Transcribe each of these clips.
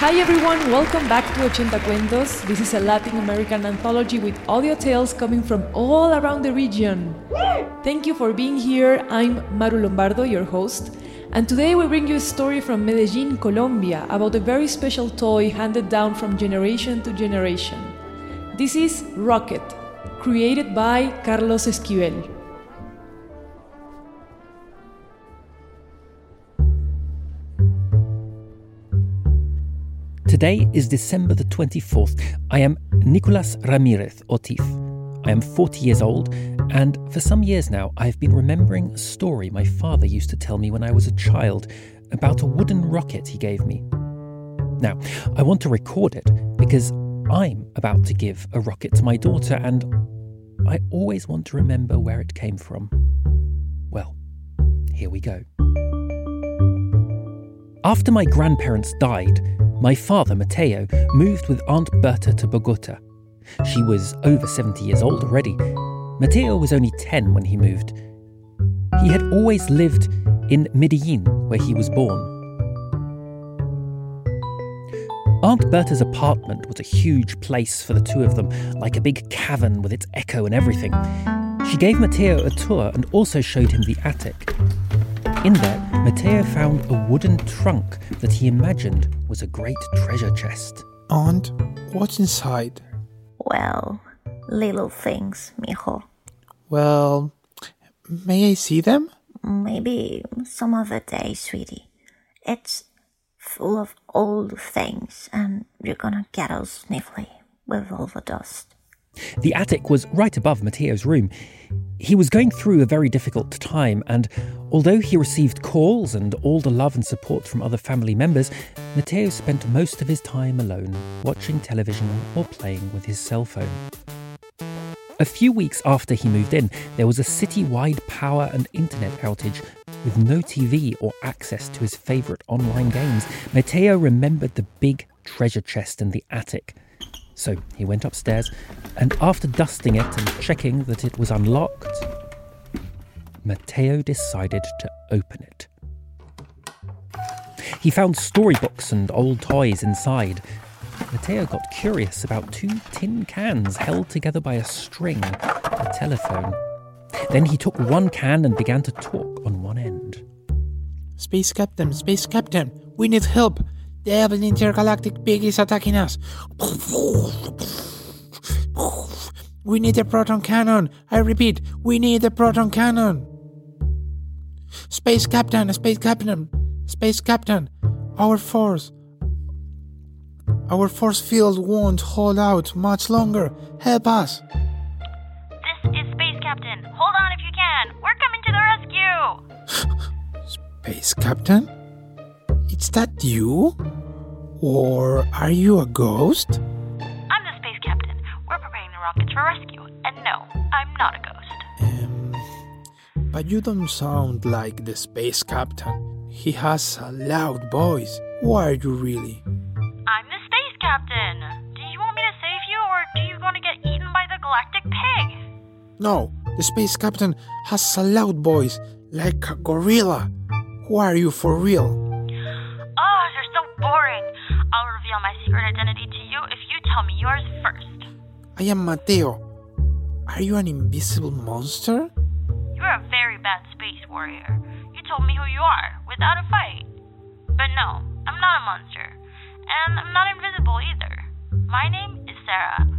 Hi everyone, welcome back to Ochenta Cuentos. This is a Latin American anthology with audio tales coming from all around the region. Thank you for being here. I'm Maru Lombardo, your host, and today we bring you a story from Medellin, Colombia, about a very special toy handed down from generation to generation. This is Rocket, created by Carlos Esquivel. Today is December the 24th. I am Nicolas Ramirez Otif. I am 40 years old, and for some years now, I've been remembering a story my father used to tell me when I was a child about a wooden rocket he gave me. Now, I want to record it because I'm about to give a rocket to my daughter, and I always want to remember where it came from. Well, here we go. After my grandparents died, my father, Mateo, moved with Aunt Berta to Bogota. She was over 70 years old already. Mateo was only 10 when he moved. He had always lived in Medellin, where he was born. Aunt Berta's apartment was a huge place for the two of them, like a big cavern with its echo and everything. She gave Mateo a tour and also showed him the attic. In there, Mateo found a wooden trunk that he imagined was a great treasure chest. Aunt, what's inside? Well, little things, mijo. Well, may I see them? Maybe some other day, sweetie. It's full of old things, and you're gonna get all sniffly with all the dust. The attic was right above Mateo's room. He was going through a very difficult time, and although he received calls and all the love and support from other family members, Mateo spent most of his time alone, watching television or playing with his cell phone. A few weeks after he moved in, there was a city-wide power and internet outage. With no TV or access to his favourite online games, Mateo remembered the big treasure chest in the attic. So he went upstairs, and after dusting it and checking that it was unlocked, Mateo decided to open it. He found storybooks and old toys inside. Mateo got curious about two tin cans held together by a string, a telephone. Then he took one can and began to talk on one end. Space Captain, Space Captain, we need help. The evil intergalactic pig is attacking us. We need a proton cannon. I repeat, we need a proton cannon. Space Captain, Space Captain, Space Captain, our force. Our force field won't hold out much longer. Help us. This is Space Captain. Hold on if you can. We're coming to the rescue. Space Captain? Is that you? Or are you a ghost? I'm the Space Captain. We're preparing the rockets for rescue. And no, I'm not a ghost. Um, but you don't sound like the Space Captain. He has a loud voice. Who are you really? I'm the Space Captain. Do you want me to save you, or do you want to get eaten by the galactic pig? No, the Space Captain has a loud voice, like a gorilla. Who are you for real? reveal my secret identity to you if you tell me yours first. I am Mateo. Are you an invisible monster? You're a very bad space warrior. You told me who you are without a fight. But no, I'm not a monster. And I'm not invisible either. My name is Sarah.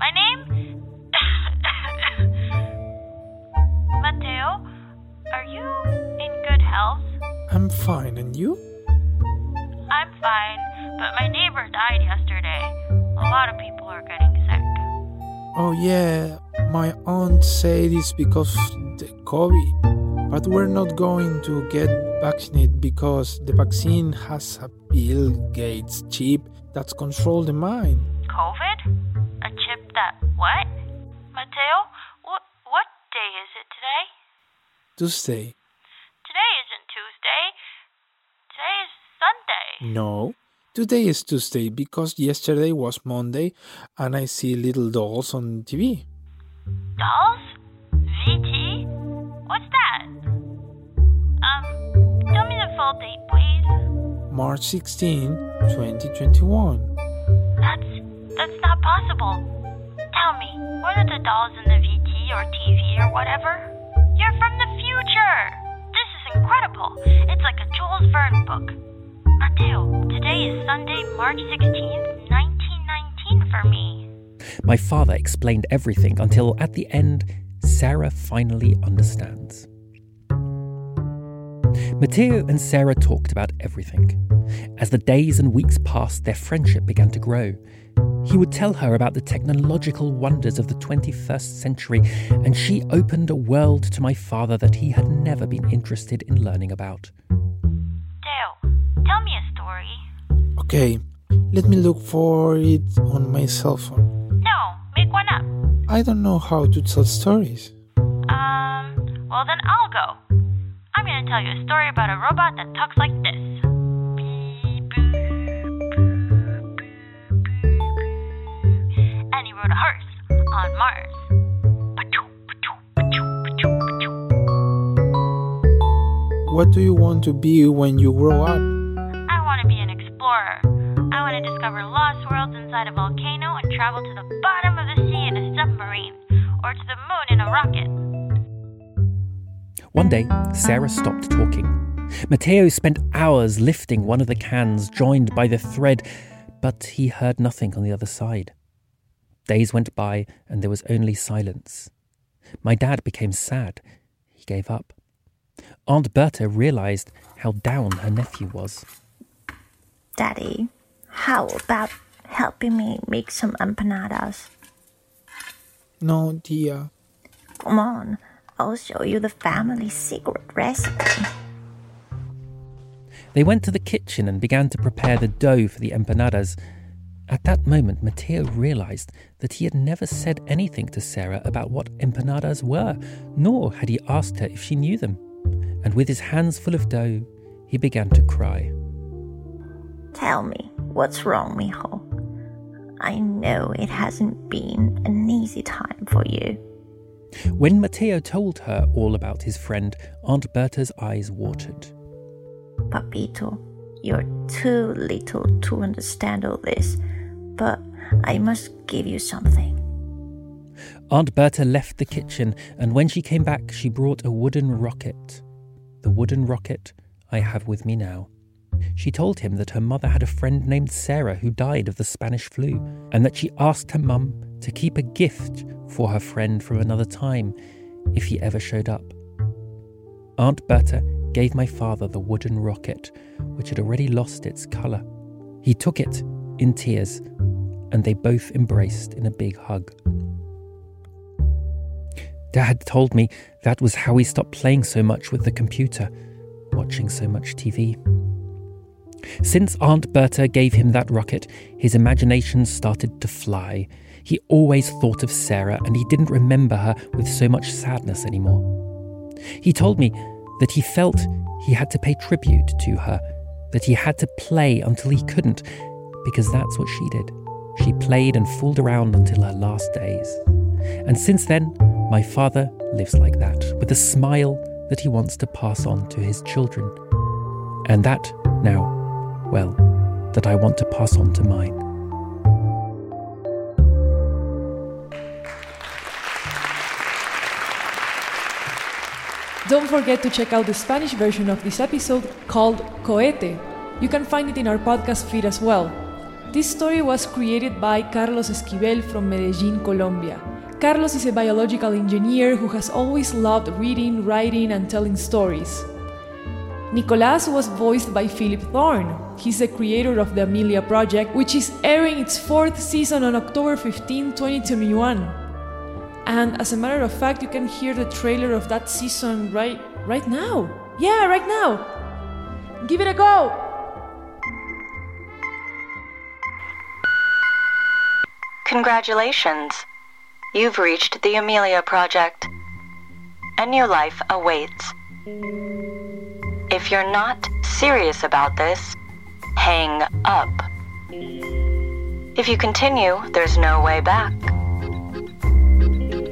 my name? Mateo, are you in good health? I'm fine, and you? Fine, but my neighbor died yesterday. A lot of people are getting sick. Oh, yeah, my aunt said it's because of the COVID. But we're not going to get vaccinated because the vaccine has a Bill Gates chip that's controlled the mind. COVID? A chip that what? Mateo, what what day is it today? Tuesday. Today isn't Tuesday. Today is Sunday. No. Today is Tuesday because yesterday was Monday and I see little dolls on TV. Dolls? VT? What's that? Um, tell me the full date, please. March 16, 2021. That's that's not possible. Tell me, what are the dolls in the VT or TV or whatever? You're from the future. This is incredible. It's like a Jules Verne book. Mateo, today is Sunday, March 16th, 1919 for me. My father explained everything until at the end, Sarah finally understands. Mateo and Sarah talked about everything. As the days and weeks passed, their friendship began to grow. He would tell her about the technological wonders of the 21st century, and she opened a world to my father that he had never been interested in learning about. Tell me a story. Okay, let me look for it on my cell phone. No, make one up. I don't know how to tell stories. Um, well then I'll go. I'm gonna tell you a story about a robot that talks like this. And he rode a hearse on Mars. What do you want to be when you grow up? Want to be an explorer. I want to discover lost worlds inside a volcano and travel to the bottom of the sea in a submarine, or to the moon in a rocket. One day, Sarah stopped talking. Mateo spent hours lifting one of the cans joined by the thread, but he heard nothing on the other side. Days went by, and there was only silence. My dad became sad. He gave up. Aunt Berta realized how down her nephew was. Daddy, how about helping me make some empanadas? No, dear. Come on, I'll show you the family secret recipe. They went to the kitchen and began to prepare the dough for the empanadas. At that moment, Mateo realized that he had never said anything to Sarah about what empanadas were, nor had he asked her if she knew them. And with his hands full of dough, he began to cry. Tell me, what's wrong, mijo? I know it hasn't been an easy time for you. When Mateo told her all about his friend, Aunt Berta's eyes watered. Papito, you're too little to understand all this, but I must give you something. Aunt Berta left the kitchen, and when she came back, she brought a wooden rocket. The wooden rocket I have with me now. She told him that her mother had a friend named Sarah who died of the Spanish flu, and that she asked her mum to keep a gift for her friend from another time if he ever showed up. Aunt Berta gave my father the wooden rocket, which had already lost its colour. He took it in tears, and they both embraced in a big hug. Dad told me that was how he stopped playing so much with the computer, watching so much TV. Since Aunt Berta gave him that rocket, his imagination started to fly. He always thought of Sarah and he didn't remember her with so much sadness anymore. He told me that he felt he had to pay tribute to her, that he had to play until he couldn't, because that's what she did. She played and fooled around until her last days. And since then, my father lives like that, with a smile that he wants to pass on to his children. And that, now, well, that I want to pass on to mine. Don't forget to check out the Spanish version of this episode called Cohete. You can find it in our podcast feed as well. This story was created by Carlos Esquivel from Medellin, Colombia. Carlos is a biological engineer who has always loved reading, writing, and telling stories. Nicolas was voiced by Philip Thorne. He's the creator of the Amelia Project, which is airing its fourth season on October 15, 2021. And as a matter of fact, you can hear the trailer of that season right right now. Yeah, right now. Give it a go. Congratulations. You've reached the Amelia Project. A new life awaits. If you're not serious about this, hang up. If you continue, there's no way back.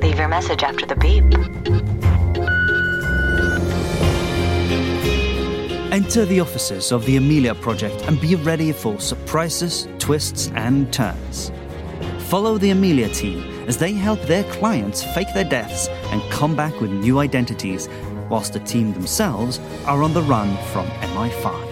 Leave your message after the beep. Enter the offices of the Amelia Project and be ready for surprises, twists, and turns. Follow the Amelia team as they help their clients fake their deaths and come back with new identities, whilst the team themselves are on the run from MI5.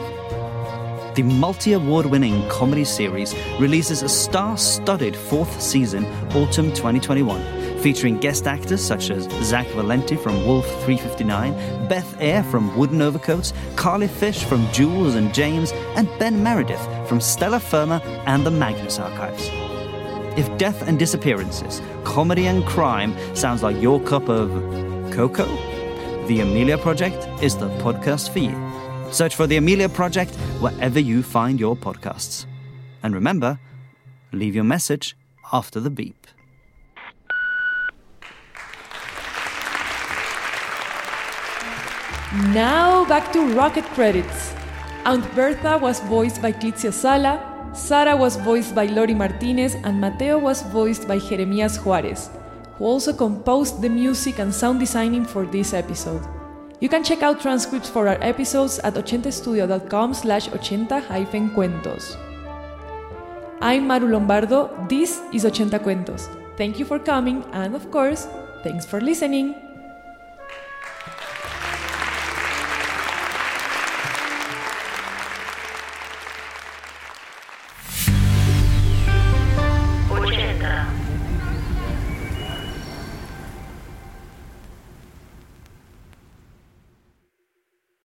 The multi award winning comedy series releases a star studded fourth season, autumn 2021, featuring guest actors such as Zach Valenti from Wolf 359, Beth Eyre from Wooden Overcoats, Carly Fish from Jules and James, and Ben Meredith from Stellar Firma and the Magnus Archives. If death and disappearances, comedy and crime sounds like your cup of cocoa, the Amelia Project is the podcast for you. Search for the Amelia Project wherever you find your podcasts. And remember, leave your message after the beep. Now back to Rocket credits. Aunt Bertha was voiced by Clitzia Sala, Sara was voiced by Lori Martinez, and Mateo was voiced by Jeremias Juarez, who also composed the music and sound designing for this episode. You can check out transcripts for our episodes at 80studio.com slash 80-cuentos. I'm Maru Lombardo, this is 80 Cuentos. Thank you for coming, and of course, thanks for listening.